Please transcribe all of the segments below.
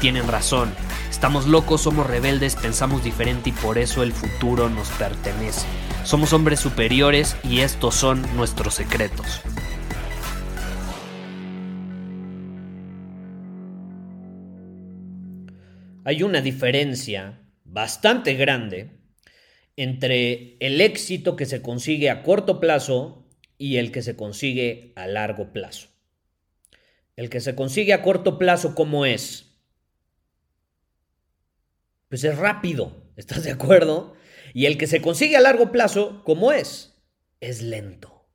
tienen razón. Estamos locos, somos rebeldes, pensamos diferente y por eso el futuro nos pertenece. Somos hombres superiores y estos son nuestros secretos. Hay una diferencia bastante grande entre el éxito que se consigue a corto plazo y el que se consigue a largo plazo. El que se consigue a corto plazo, ¿cómo es? Pues es rápido, ¿estás de acuerdo? Y el que se consigue a largo plazo, ¿cómo es? Es lento.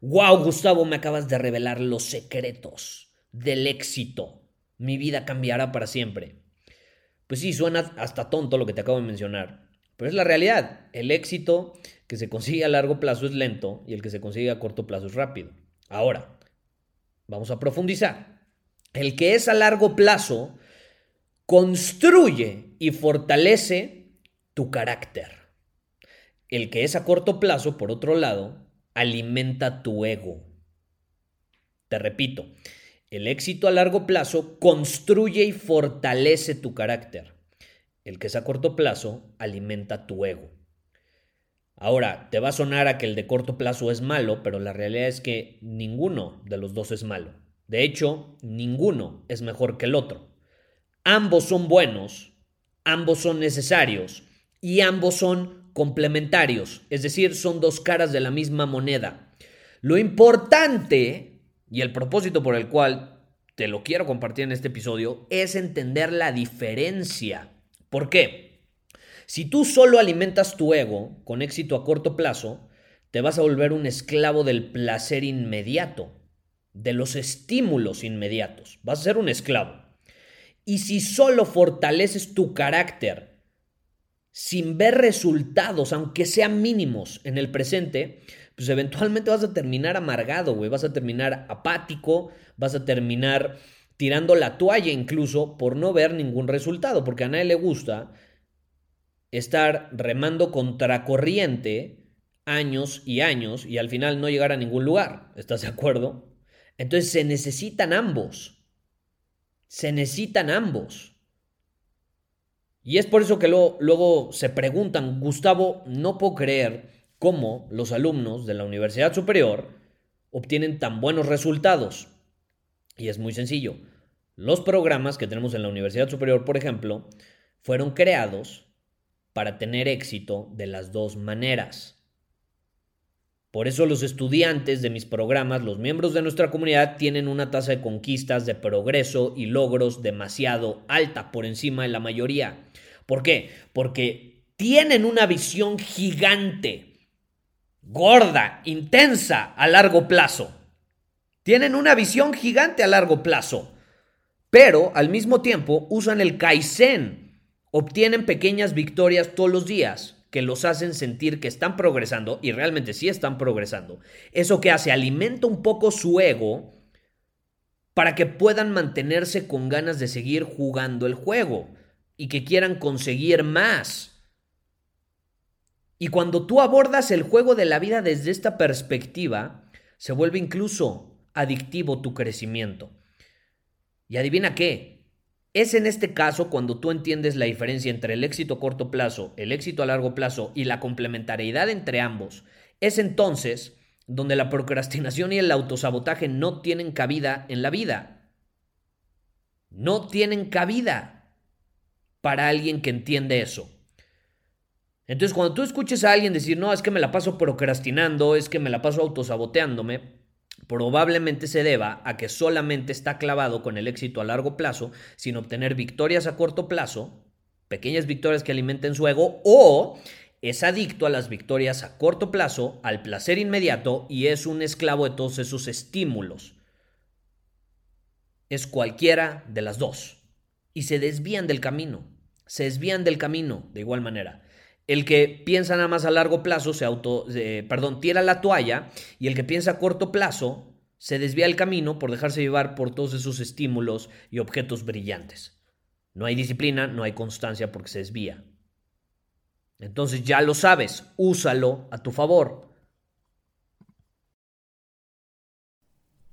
¡Wow, Gustavo! Me acabas de revelar los secretos del éxito. Mi vida cambiará para siempre. Pues sí, suena hasta tonto lo que te acabo de mencionar, pero es la realidad. El éxito que se consigue a largo plazo es lento y el que se consigue a corto plazo es rápido. Ahora, vamos a profundizar. El que es a largo plazo construye y fortalece tu carácter. El que es a corto plazo, por otro lado, alimenta tu ego. Te repito, el éxito a largo plazo construye y fortalece tu carácter. El que es a corto plazo alimenta tu ego. Ahora, te va a sonar a que el de corto plazo es malo, pero la realidad es que ninguno de los dos es malo. De hecho, ninguno es mejor que el otro. Ambos son buenos, ambos son necesarios y ambos son complementarios, es decir, son dos caras de la misma moneda. Lo importante y el propósito por el cual te lo quiero compartir en este episodio es entender la diferencia. ¿Por qué? Si tú solo alimentas tu ego con éxito a corto plazo, te vas a volver un esclavo del placer inmediato, de los estímulos inmediatos. Vas a ser un esclavo. Y si solo fortaleces tu carácter sin ver resultados, aunque sean mínimos en el presente, pues eventualmente vas a terminar amargado, güey, vas a terminar apático, vas a terminar tirando la toalla incluso por no ver ningún resultado, porque a nadie le gusta estar remando contracorriente años y años y al final no llegar a ningún lugar, ¿estás de acuerdo? Entonces se necesitan ambos, se necesitan ambos. Y es por eso que luego, se preguntan, Gustavo, no puedo creer cómo los alumnos de la Universidad Superior obtienen tan buenos resultados. Y es muy sencillo. Los programas que tenemos en la Universidad Superior, por ejemplo, fueron creados para tener éxito de las dos maneras. Por eso los estudiantes de mis programas, los miembros de nuestra comunidad, tienen una tasa de conquistas, de progreso y logros demasiado alta, por encima de la mayoría. ¿Por qué? Porque tienen una visión gigante gorda, intensa a largo plazo. Tienen una visión gigante a largo plazo, pero al mismo tiempo usan el Kaizen. Obtienen pequeñas victorias todos los días que los hacen sentir que están progresando y realmente sí están progresando. Eso que hace, alimenta un poco su ego para que puedan mantenerse con ganas de seguir jugando el juego y que quieran conseguir más. Y cuando tú abordas el juego de la vida desde esta perspectiva, se vuelve incluso adictivo tu crecimiento. Y adivina qué, es en este caso cuando tú entiendes la diferencia entre el éxito a corto plazo, el éxito a largo plazo y la complementariedad entre ambos. Es entonces donde la procrastinación y el autosabotaje no tienen cabida en la vida. No tienen cabida para alguien que entiende eso. Entonces, cuando tú escuches a alguien decir, no, es que me la paso procrastinando, es que me la paso autosaboteándome, probablemente se deba a que solamente está clavado con el éxito a largo plazo, sin obtener victorias a corto plazo, pequeñas victorias que alimenten su ego, o es adicto a las victorias a corto plazo, al placer inmediato y es un esclavo de todos esos estímulos. Es cualquiera de las dos. Y se desvían del camino. Se desvían del camino de igual manera. El que piensa nada más a largo plazo se auto, perdón, tira la toalla y el que piensa a corto plazo se desvía el camino por dejarse llevar por todos esos estímulos y objetos brillantes. No hay disciplina, no hay constancia porque se desvía. Entonces ya lo sabes, úsalo a tu favor.